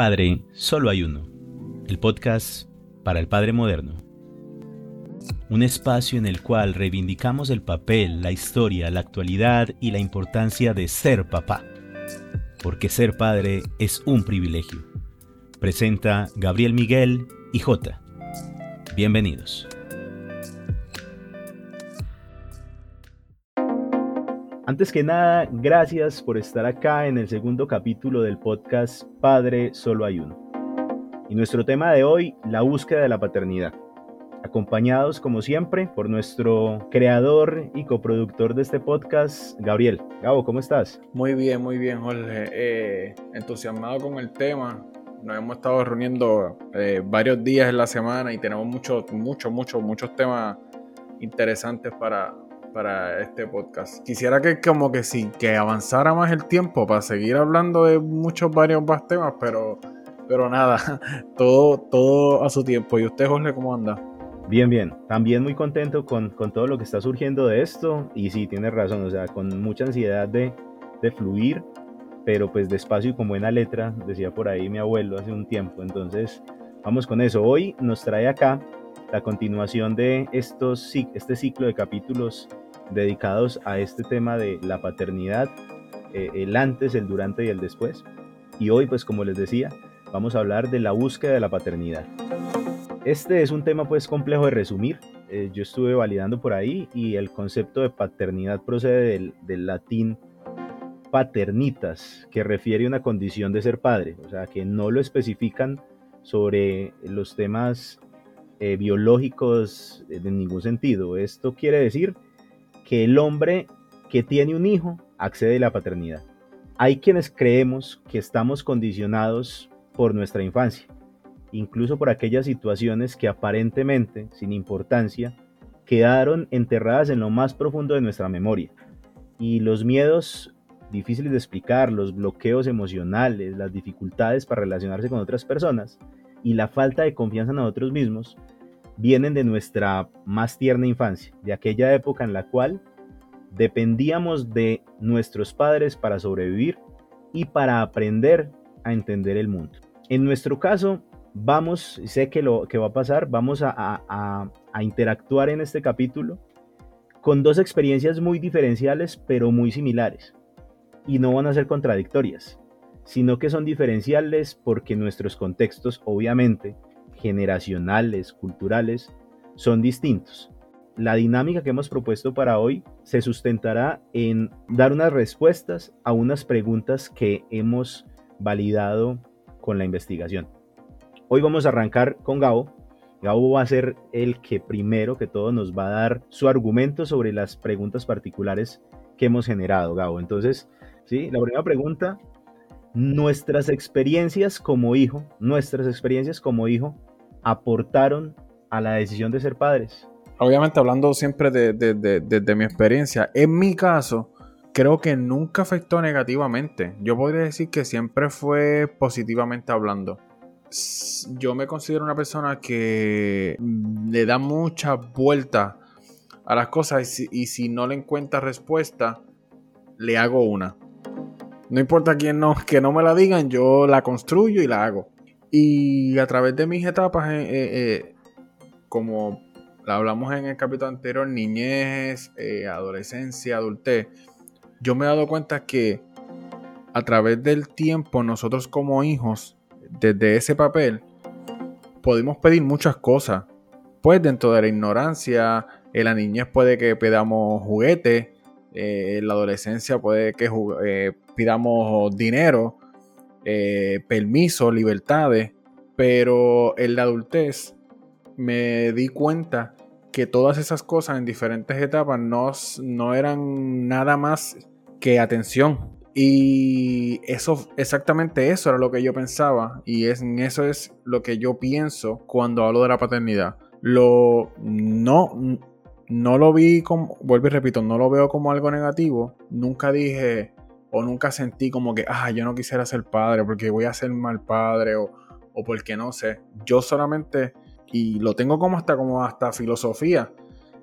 Padre, solo hay uno. El podcast para el Padre moderno. Un espacio en el cual reivindicamos el papel, la historia, la actualidad y la importancia de ser papá. Porque ser padre es un privilegio. Presenta Gabriel Miguel y J. Bienvenidos. Antes que nada, gracias por estar acá en el segundo capítulo del podcast Padre Solo hay uno. Y nuestro tema de hoy, la búsqueda de la paternidad. Acompañados, como siempre, por nuestro creador y coproductor de este podcast, Gabriel. Gabo, ¿cómo estás? Muy bien, muy bien, Jorge. Eh, entusiasmado con el tema. Nos hemos estado reuniendo eh, varios días en la semana y tenemos muchos, muchos, muchos, muchos temas interesantes para, para este podcast. Quisiera que como que sí, que avanzara más el tiempo para seguir hablando de muchos varios más temas, pero, pero nada, todo, todo a su tiempo. ¿Y usted, Jorge, cómo anda? Bien, bien. También muy contento con, todo lo que está surgiendo de esto. Y sí, tiene razón, o sea, con mucha ansiedad de, de fluir, pero pues despacio y con buena letra, decía por ahí mi abuelo hace un tiempo. Entonces, vamos con eso. Hoy nos trae acá la continuación de estos, este ciclo de capítulos dedicados a este tema de la paternidad, eh, el antes, el durante y el después. Y hoy, pues como les decía, vamos a hablar de la búsqueda de la paternidad. Este es un tema pues complejo de resumir. Eh, yo estuve validando por ahí y el concepto de paternidad procede del, del latín paternitas, que refiere a una condición de ser padre, o sea, que no lo especifican sobre los temas eh, biológicos en ningún sentido. Esto quiere decir que el hombre que tiene un hijo accede a la paternidad. Hay quienes creemos que estamos condicionados por nuestra infancia, incluso por aquellas situaciones que aparentemente, sin importancia, quedaron enterradas en lo más profundo de nuestra memoria. Y los miedos difíciles de explicar, los bloqueos emocionales, las dificultades para relacionarse con otras personas y la falta de confianza en nosotros mismos vienen de nuestra más tierna infancia, de aquella época en la cual dependíamos de nuestros padres para sobrevivir y para aprender a entender el mundo. En nuestro caso, vamos, sé que lo que va a pasar, vamos a, a interactuar en este capítulo con dos experiencias muy diferenciales pero muy similares y no van a ser contradictorias, sino que son diferenciales porque nuestros contextos obviamente generacionales, culturales, son distintos. La dinámica que hemos propuesto para hoy se sustentará en dar unas respuestas a unas preguntas que hemos validado con la investigación. Hoy vamos a arrancar con Gabo. Gabo va a ser el que primero que todo nos va a dar su argumento sobre las preguntas particulares que hemos generado, Gabo. Entonces, sí, la primera pregunta, nuestras experiencias como hijo, nuestras experiencias como hijo aportaron a la decisión de ser padres? Obviamente hablando siempre de, mi experiencia, en mi caso, creo que nunca afectó negativamente. Yo podría decir que siempre fue positivamente hablando. Yo me considero una persona que le da mucha vuelta a las cosas y si, no le encuentra respuesta, le hago una. No importa quién no, que no me la digan, yo la construyo y la hago. Y a través de mis etapas, eh, eh, eh, como hablamos en el capítulo anterior, niñez, adolescencia, adultez, yo me he dado cuenta que a través del tiempo nosotros como hijos, desde ese papel, podemos pedir muchas cosas. Pues dentro de la ignorancia, en la niñez puede que pidamos juguetes, en la adolescencia puede que pidamos dinero, eh, permisos, libertades, pero en la adultez me di cuenta que todas esas cosas en diferentes etapas no, no eran nada más que atención. Y eso, exactamente eso era lo que yo pensaba. Y es, eso es lo que yo pienso cuando hablo de la paternidad. Lo no, no lo vi como, vuelvo y repito, no lo veo como algo negativo. Nunca dije, o nunca sentí como que, ah, yo no quisiera ser padre porque voy a ser mal padre o, o porque no sé. Yo solamente, y lo tengo como hasta, como hasta filosofía,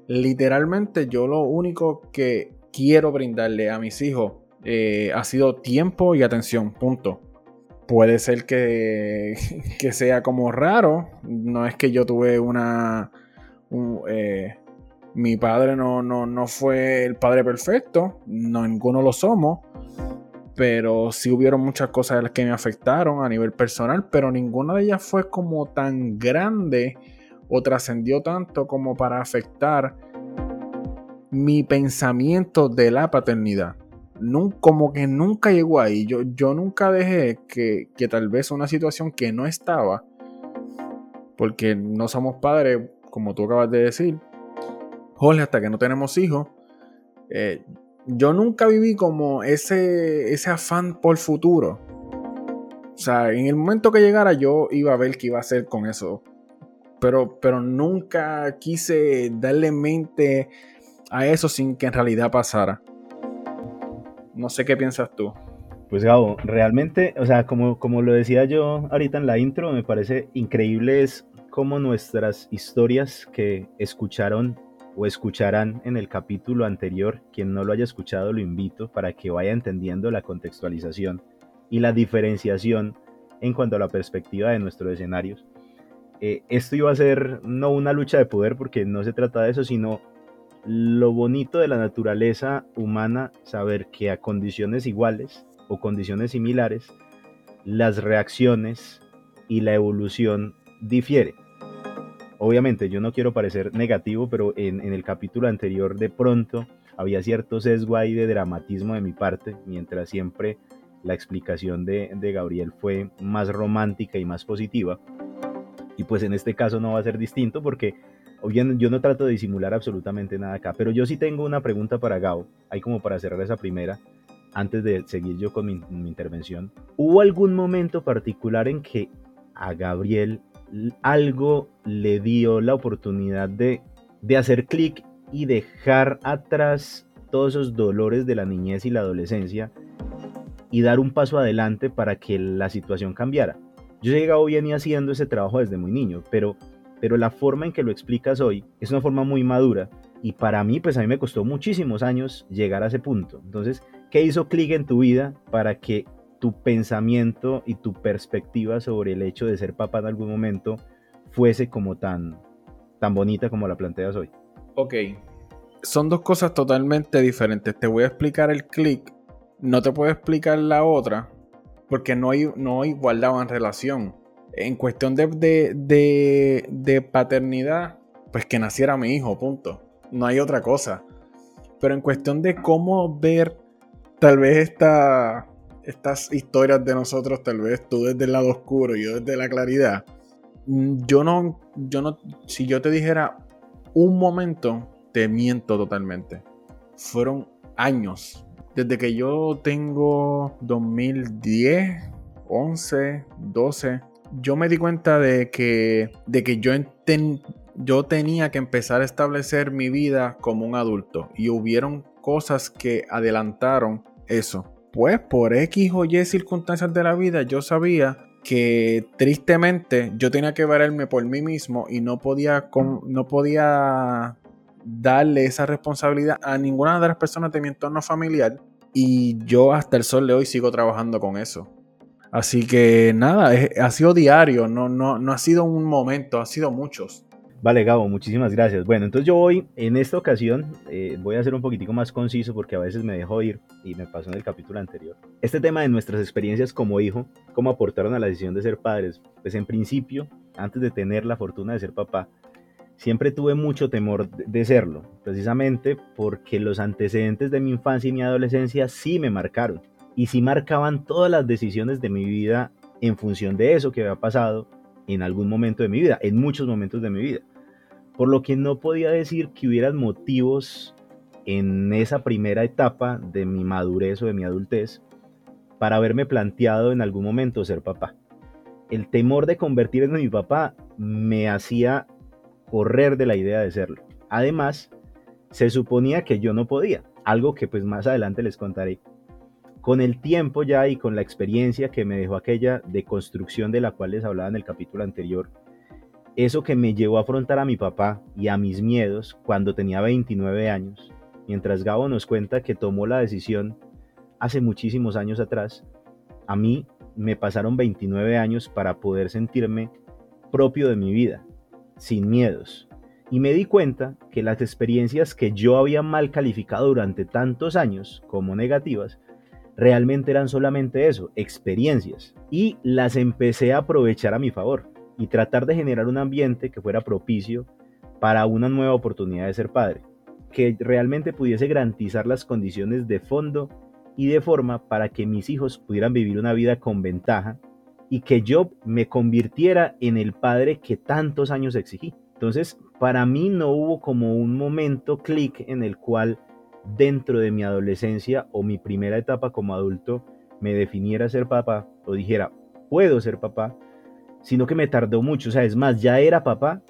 literalmente yo lo único que quiero brindarle a mis hijos eh, ha sido tiempo y atención, punto. puede ser que, que, sea como raro. No es que yo tuve una... Eh, mi padre no, no, fue el padre perfecto, no, ninguno lo somos, pero sí hubieron muchas cosas las que me afectaron a nivel personal, pero ninguna de ellas fue como tan grande o trascendió tanto como para afectar mi pensamiento de la paternidad. como que nunca llegó ahí. Yo, yo nunca dejé que, que tal vez una situación que no estaba, porque no somos padres, como tú acabas de decir, Jorge, hasta que no tenemos hijos, eh, yo nunca viví como ese, ese afán por futuro. O sea, en el momento que llegara yo iba a ver qué iba a hacer con eso. Pero, pero nunca quise darle mente a eso sin que en realidad pasara. No sé qué piensas tú. Pues Gabo, realmente, o sea, como, como lo decía yo ahorita en la intro, me parece increíble es cómo nuestras historias que escucharon o escucharán en el capítulo anterior, quien no lo haya escuchado lo invito para que vaya entendiendo la contextualización y la diferenciación en cuanto a la perspectiva de nuestros escenarios. Eh, esto iba a ser no una lucha de poder porque no se trata de eso, sino lo bonito de la naturaleza humana, saber que a condiciones iguales o condiciones similares, las reacciones y la evolución difieren. Obviamente yo no quiero parecer negativo, pero en, el capítulo anterior de pronto había cierto sesgo ahí de dramatismo de mi parte, mientras siempre la explicación de, Gabriel fue más romántica y más positiva. Y pues en este caso no va a ser distinto porque yo no trato de disimular absolutamente nada acá, pero yo sí tengo una pregunta para Gao, ahí como para cerrar esa primera, antes de seguir yo con mi intervención. ¿Hubo algún momento particular en que a Gabriel algo le dio la oportunidad de, hacer clic y dejar atrás todos esos dolores de la niñez y la adolescencia y dar un paso adelante para que la situación cambiara. Yo he llegado bien y haciendo ese trabajo desde muy niño, pero, pero la forma en que lo explicas hoy es una forma muy madura y para mí, pues a mí me costó muchísimos años llegar a ese punto. Entonces, ¿qué hizo clic en tu vida para que tu pensamiento y tu perspectiva sobre el hecho de ser papá en algún momento fuese como tan, tan bonita como la planteas hoy. Ok, son dos cosas totalmente diferentes. Te voy a explicar el clic, no te puedo explicar la otra, porque no hay, no en relación. En cuestión de, de, de paternidad, pues que naciera mi hijo, punto. No hay otra cosa. Pero en cuestión de cómo ver tal vez esta, estas historias de nosotros, tal vez tú desde el lado oscuro yo desde la claridad, mm, yo no, yo no, si yo te dijera un momento, te miento totalmente. Fueron años. Desde que yo tengo 2010, 11, 12, yo me di cuenta de que, de que yo, yo tenía que empezar a establecer mi vida como un adulto. Y hubieron cosas que adelantaron eso pues por X o Y circunstancias de la vida yo sabía que tristemente yo tenía que verme por mí mismo y no podía, no podía darle esa responsabilidad a ninguna de las personas de mi entorno familiar y yo hasta el sol de hoy sigo trabajando con eso. Así que nada, ha sido diario, no, no, no ha sido un momento, ha sido muchos. Vale, Gabo, muchísimas gracias. Bueno, entonces yo voy, en esta ocasión, eh, voy a ser un poquitico más conciso porque a veces me dejo ir y me pasó en el capítulo anterior. Este tema de nuestras experiencias como hijo, cómo aportaron a la decisión de ser padres. Pues en principio, antes de tener la fortuna de ser papá, siempre tuve mucho temor de serlo, precisamente porque los antecedentes de mi infancia y mi adolescencia sí me marcaron y sí marcaban todas las decisiones de mi vida en función de eso que había pasado en algún momento de mi vida, en muchos momentos de mi vida. Por lo que no podía decir que hubieran motivos en esa primera etapa de mi madurez o de mi adultez para haberme planteado en algún momento ser papá. El temor de convertirme en mi papá me hacía correr de la idea de serlo. Además, se suponía que yo no podía, algo que pues más adelante les contaré. Con el tiempo ya y con la experiencia que me dejó aquella deconstrucción de la cual les hablaba en el capítulo anterior, eso que me llevó a afrontar a mi papá y a mis miedos cuando tenía 29 años, mientras Gabo nos cuenta que tomó la decisión hace muchísimos años atrás, a mí me pasaron 29 años para poder sentirme propio de mi vida, sin miedos. Y me di cuenta que las experiencias que yo había mal calificado durante tantos años como negativas, realmente eran solamente eso, experiencias. Y las empecé a aprovechar a mi favor y tratar de generar un ambiente que fuera propicio para una nueva oportunidad de ser padre, que realmente pudiese garantizar las condiciones de fondo y de forma para que mis hijos pudieran vivir una vida con ventaja y que yo me convirtiera en el padre que tantos años exigí. Entonces, para mí no hubo como un momento clic en el cual dentro de mi adolescencia o mi primera etapa como adulto me definiera ser papá o dijera, puedo ser papá, sino que me tardó mucho. O sea, es más, ya era papá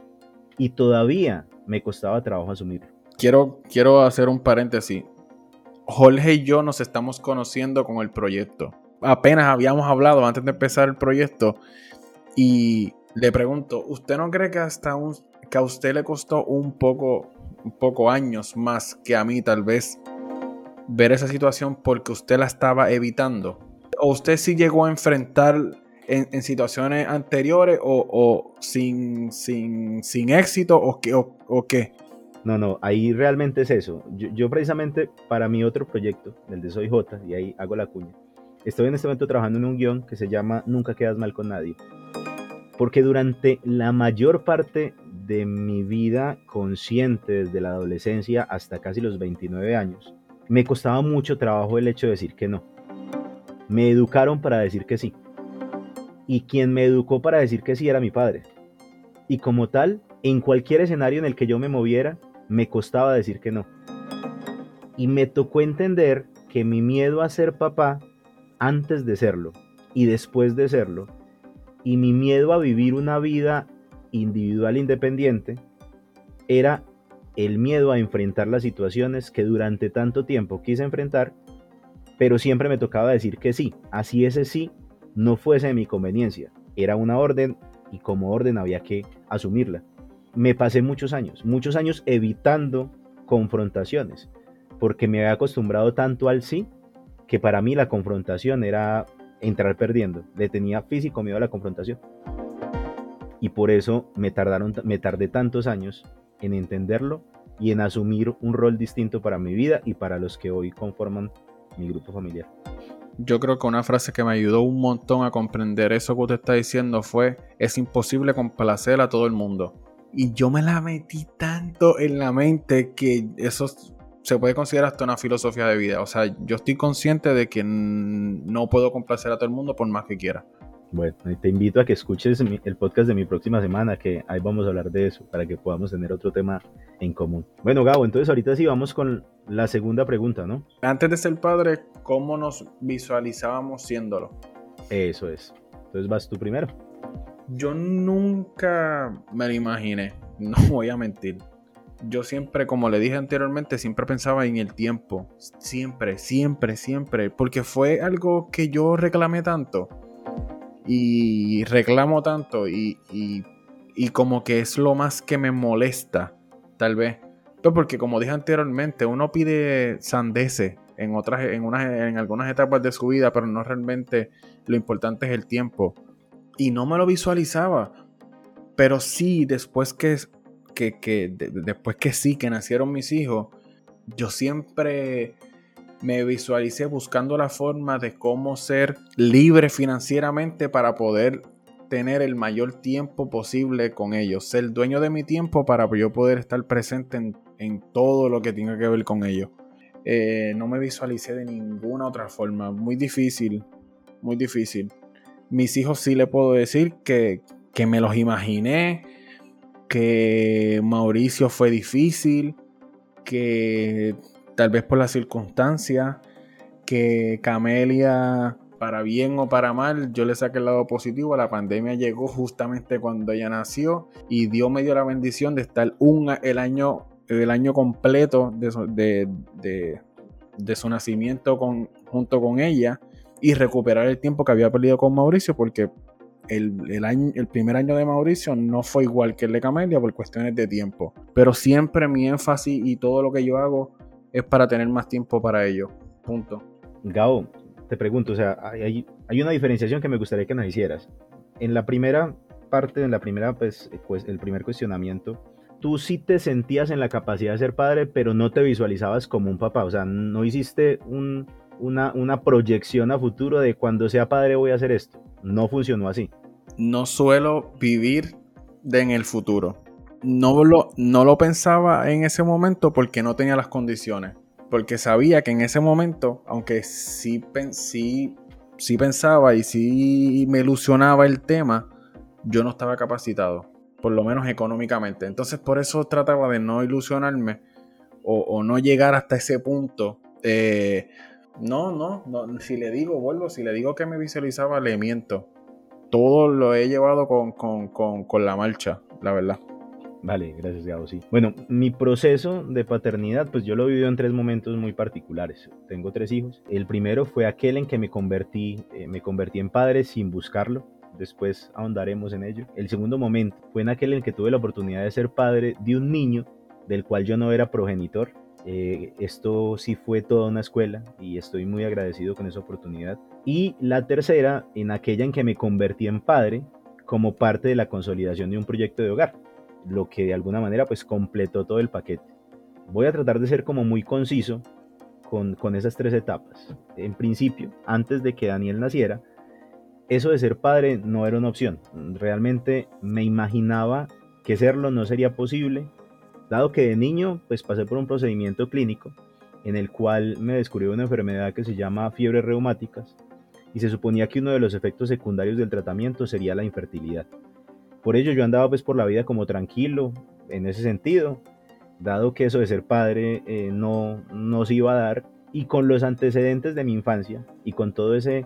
y todavía me costaba trabajo asumirlo. Quiero, quiero hacer un paréntesis. Jorge y yo nos estamos conociendo con el proyecto. Apenas habíamos hablado antes de empezar el proyecto y le pregunto, ¿usted no cree que hasta un, que a usted le costó un poco, un poco años más que a mí tal vez ver esa situación porque usted la estaba evitando? ¿O usted sí llegó a enfrentar en, situaciones anteriores o, sin, sin, éxito o qué? O, qué? No, no, ahí realmente es eso. Yo, precisamente para mi otro proyecto, el de Soy J, y ahí hago la cuña, estoy en este momento trabajando en un guion que se llama Nunca quedas mal con nadie. Porque durante la mayor parte de mi vida consciente, desde la adolescencia hasta casi los 29 años, me costaba mucho trabajo el hecho de decir que no. Me educaron para decir que sí. Y quien me educó para decir que sí era mi padre. Y como tal, en cualquier escenario en el que yo me moviera, me costaba decir que no. Y me tocó entender que mi miedo a ser papá antes de serlo y después de serlo, y mi miedo a vivir una vida individual independiente, era el miedo a enfrentar las situaciones que durante tanto tiempo quise enfrentar, pero siempre me tocaba decir que sí, así ese sí no fuese de mi conveniencia, era una orden y como orden había que asumirla me pasé muchos años, muchos años evitando confrontaciones, porque me había acostumbrado tanto al sí, que para mí la confrontación era entrar perdiendo, le tenía físico miedo a la confrontación. Y por eso me, tardaron, me tardé tantos años en entenderlo y en asumir un rol distinto para mi vida y para los que hoy conforman mi grupo familiar. Yo creo que una frase que me ayudó un montón a comprender eso que usted está diciendo fue, es imposible complacer a todo el mundo. Y yo me la metí tanto en la mente que eso se puede considerar hasta una filosofía de vida. O sea, yo estoy consciente de que no puedo complacer a todo el mundo por más que quiera. Bueno, te invito a que escuches el podcast de mi próxima semana, que ahí vamos a hablar de eso, para que podamos tener otro tema en común. Bueno, Gabo, entonces ahorita sí vamos con la segunda pregunta, ¿no? Antes de ser padre, ¿cómo nos visualizábamos siéndolo? Eso es. Entonces vas tú primero. Yo nunca me lo imaginé, no voy a mentir. Yo siempre, como le dije anteriormente, siempre pensaba en el tiempo. Siempre, siempre, siempre. Porque fue algo que yo reclamé tanto. Y reclamo tanto. Y, y, como que es lo más que me molesta, tal vez. Pues porque como dije anteriormente, uno pide sandeces en otras, en unas, en algunas etapas de su vida, pero no realmente lo importante es el tiempo y no me lo visualizaba. Pero sí, después que, que, después que sí, que nacieron mis hijos, yo siempre me visualicé buscando la forma de cómo ser libre financieramente para poder tener el mayor tiempo posible con ellos, ser dueño de mi tiempo para yo poder estar presente en, todo lo que tenga que ver con ellos. Eh, no me visualicé de ninguna otra forma, muy difícil, muy difícil mis hijos sí le puedo decir que, me los imaginé, que Mauricio fue difícil, que tal vez por la circunstancia, que Camelia, para bien o para mal, yo le saqué el lado positivo. La pandemia llegó justamente cuando ella nació y Dios me dio la bendición de estar un, el, año, el año completo de, de, su nacimiento con, junto con ella y recuperar el tiempo que había perdido con Mauricio porque el, año, el primer año de Mauricio no fue igual que el de Camelia por cuestiones de tiempo. Pero siempre mi énfasis y todo lo que yo hago es para tener más tiempo para ello. Punto. Gao, te pregunto, o sea, hay, hay una diferenciación que me gustaría que nos hicieras. En la primera parte, en la primera, pues, pues, el primer cuestionamiento, tú sí te sentías en la capacidad de ser padre, pero no te visualizabas como un papá. O sea, no hiciste una, una proyección a futuro de cuando sea padre voy a hacer esto. No funcionó así. No suelo vivir de en el futuro. No lo, no lo pensaba en ese momento porque no tenía las condiciones. Porque sabía que en ese momento, aunque sí, sí, sí pensaba y sí me ilusionaba el tema, yo no estaba capacitado, por lo menos económicamente. Entonces por eso trataba de no ilusionarme o, no llegar hasta ese punto. Eh, no, no, no, si le digo, vuelvo, si le digo que me visualizaba, le miento. Todo lo he llevado con, con la marcha, la verdad. Vale, gracias Gabo, sí. Bueno, mi proceso de paternidad, pues yo lo vivido en tres momentos muy particulares. Tengo tres hijos. El primero fue aquel en que me convertí, eh, me convertí en padre sin buscarlo. Después ahondaremos en ello. El segundo momento fue en aquel en que tuve la oportunidad de ser padre de un niño del cual yo no era progenitor. Eh, esto sí fue toda una escuela y estoy muy agradecido con esa oportunidad. Y la tercera, en aquella en que me convertí en padre como parte de la consolidación de un proyecto de hogar lo que de alguna manera pues completó todo el paquete. Voy a tratar de ser como muy conciso con, con esas tres etapas. En principio, antes de que Daniel naciera, eso de ser padre no era una opción. Realmente me imaginaba que serlo no sería posible, dado que de niño pues pasé por un procedimiento clínico en el cual me descubrió una enfermedad que se llama fiebres reumáticas y se suponía que uno de los efectos secundarios del tratamiento sería la infertilidad. Por ello yo andaba pues por la vida como tranquilo en ese sentido, dado que eso de ser padre eh, no nos iba a dar y con los antecedentes de mi infancia y con todo ese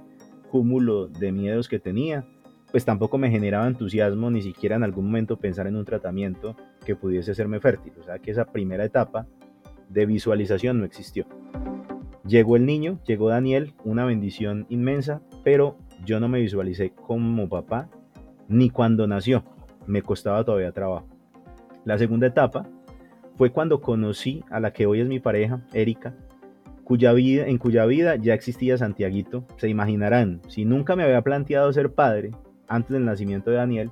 cúmulo de miedos que tenía, pues tampoco me generaba entusiasmo ni siquiera en algún momento pensar en un tratamiento que pudiese hacerme fértil. O sea que esa primera etapa de visualización no existió. Llegó el niño, llegó Daniel, una bendición inmensa, pero yo no me visualicé como papá ni cuando nació. Me costaba todavía trabajo. La segunda etapa fue cuando conocí a la que hoy es mi pareja, Erika, cuya vida, en cuya vida ya existía Santiaguito. Se imaginarán, si nunca me había planteado ser padre antes del nacimiento de Daniel,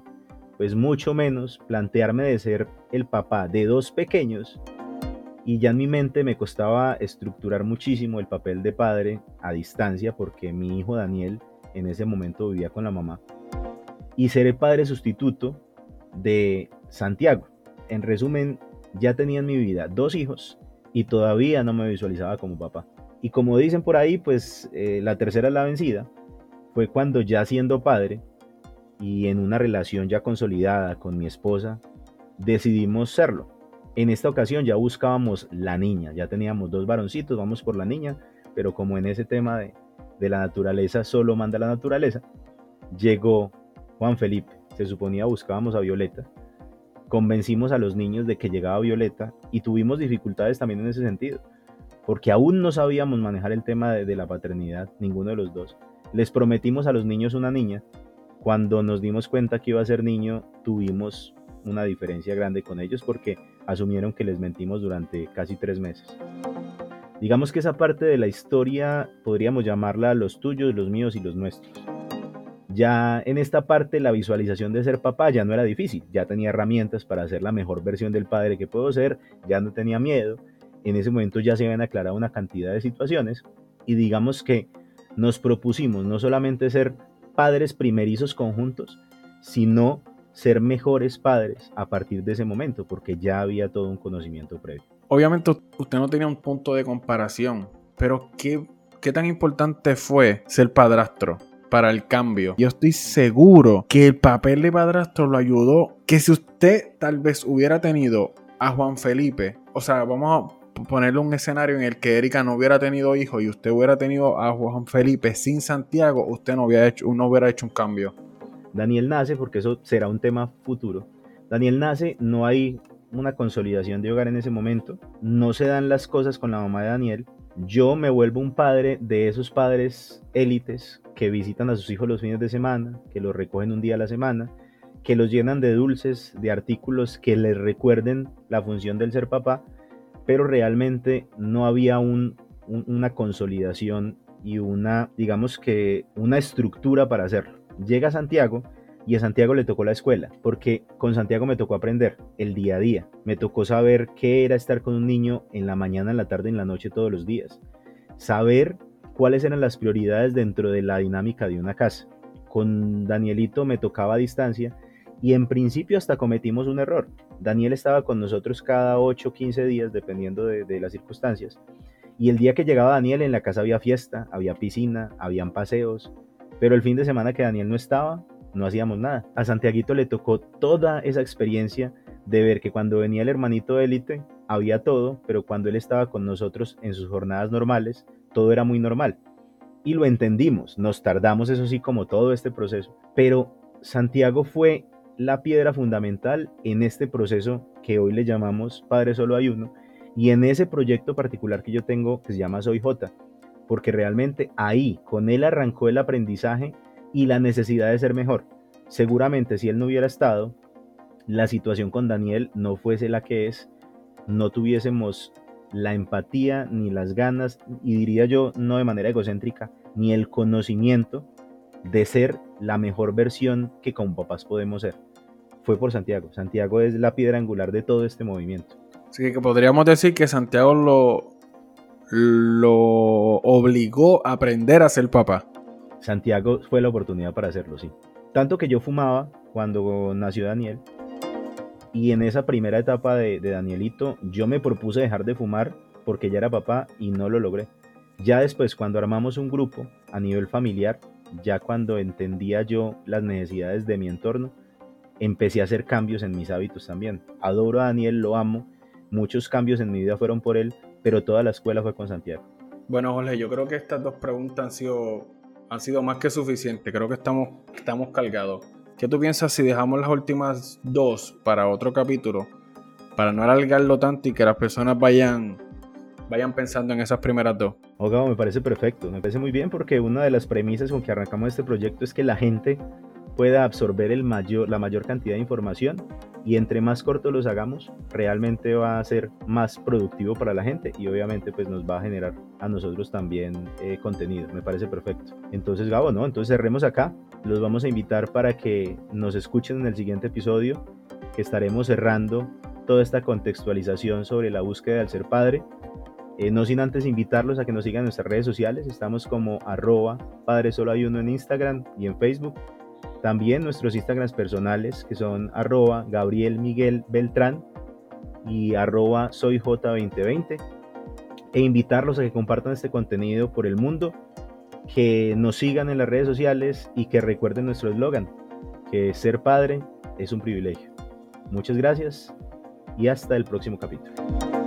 pues mucho menos plantearme de ser el papá de dos pequeños. Y ya en mi mente me costaba estructurar muchísimo el papel de padre a distancia porque mi hijo Daniel en ese momento vivía con la mamá y seré padre sustituto de Santiago. En resumen, ya tenía en mi vida dos hijos y todavía no me visualizaba como papá. Y como dicen por ahí, pues eh, la tercera es la vencida. Fue cuando ya siendo padre y en una relación ya consolidada con mi esposa, decidimos serlo. En esta ocasión ya buscábamos la niña, ya teníamos dos varoncitos, vamos por la niña, pero como en ese tema de, de la naturaleza solo manda la naturaleza, llegó Juan Felipe. Se suponía buscábamos a Violeta. Convencimos a los niños de que llegaba Violeta y tuvimos dificultades también en ese sentido, porque aún no sabíamos manejar el tema de, la paternidad, ninguno de los dos. Les prometimos a los niños una niña. Cuando nos dimos cuenta que iba a ser niño, tuvimos una diferencia grande con ellos porque asumieron que les mentimos durante casi tres meses. Digamos que esa parte de la historia podríamos llamarla los tuyos, los míos y los nuestros. Ya en esta parte la visualización de ser papá ya no era difícil, ya tenía herramientas para ser la mejor versión del padre que puedo ser, ya no tenía miedo, en ese momento ya se habían aclarado una cantidad de situaciones y digamos que nos propusimos no solamente ser padres primerizos conjuntos, sino ser mejores padres a partir de ese momento, porque ya había todo un conocimiento previo. Obviamente usted no tenía un punto de comparación, pero ¿qué, qué tan importante fue ser padrastro? Para el cambio. Yo estoy seguro que el papel de padrastro lo ayudó. Que si usted tal vez hubiera tenido a Juan Felipe, o sea, vamos a ponerle un escenario en el que Erika no hubiera tenido hijos y usted hubiera tenido a Juan Felipe sin Santiago, usted no, hubiera hecho, no hubiera hecho un cambio. Daniel nace, porque eso será un tema futuro. Daniel nace, no hay una consolidación de hogar en ese momento, no se dan las cosas con la mamá de Daniel, yo me vuelvo un padre de esos padres élites que visitan a sus hijos los fines de semana, que los recogen un día a la semana, que los llenan de dulces, de artículos que les recuerden la función del ser papá, pero realmente no había una consolidación y una, digamos que, una estructura para hacerlo. Llega Santiago y a Santiago le tocó la escuela, porque con Santiago me tocó aprender el día a día. Me tocó saber qué era estar con un niño en la mañana, en la tarde, en la noche, todos los días. Saber cuáles eran las prioridades dentro de la dinámica de una casa. Con Danielito me tocaba a distancia y en principio hasta cometimos un error. Daniel estaba con nosotros cada 8 o 15 días, dependiendo de, de las circunstancias. Y el día que llegaba Daniel en la casa había fiesta, había piscina, habían paseos, pero el fin de semana que Daniel no estaba, no hacíamos nada. A Santiaguito le tocó toda esa experiencia de ver que cuando venía el hermanito élite había todo, pero cuando él estaba con nosotros en sus jornadas normales, todo era muy normal. Y lo entendimos, nos tardamos eso sí como todo este proceso, pero Santiago fue la piedra fundamental en este proceso que hoy le llamamos Padre Solo Hay Uno y en ese proyecto particular que yo tengo que se llama Soy J, porque realmente ahí con él arrancó el aprendizaje y la necesidad de ser mejor. Seguramente si él no hubiera estado, la situación con Daniel no fuese la que es, no tuviésemos la empatía ni las ganas, y diría yo no de manera egocéntrica, ni el conocimiento de ser la mejor versión que como papás podemos ser. Fue por Santiago. Santiago es la piedra angular de todo este movimiento. Así que podríamos decir que Santiago lo, lo obligó a aprender a ser papá. Santiago fue la oportunidad para hacerlo, sí. Tanto que yo fumaba cuando nació Daniel. Y en esa primera etapa de, Danielito, yo me propuse dejar de fumar porque ya era papá y no lo logré. Ya después, cuando armamos un grupo a nivel familiar, ya cuando entendía yo las necesidades de mi entorno, empecé a hacer cambios en mis hábitos también. Adoro a Daniel, lo amo. Muchos cambios en mi vida fueron por él, pero toda la escuela fue con Santiago. Bueno, Jorge, yo creo que estas dos preguntas han sido han sido más que suficiente. Creo que estamos, estamos cargados. ¿Qué tú piensas si dejamos las últimas dos para otro capítulo? Para no alargarlo tanto y que las personas vayan, vayan pensando en esas primeras dos. Oga, me parece perfecto. Me parece muy bien porque una de las premisas con que arrancamos este proyecto es que la gente pueda absorber la mayor cantidad de información y entre más cortos los hagamos, realmente va a ser más productivo para la gente y obviamente pues nos va a generar a nosotros también eh, contenido. Me parece perfecto. Entonces Gabo, ¿no? Entonces cerremos acá. Los vamos a invitar para que nos escuchen en el siguiente episodio que estaremos cerrando toda esta contextualización sobre la búsqueda del ser padre. Eh, no sin antes invitarlos a que nos sigan en nuestras redes sociales. Estamos como arroba padre solo hay uno en Instagram y en Facebook también nuestros Instagrams personales que son arroba y arroba soyj2020 e invitarlos a que compartan este contenido por el mundo, que nos sigan en las redes sociales y que recuerden nuestro eslogan, que ser padre es un privilegio. Muchas gracias y hasta el próximo capítulo.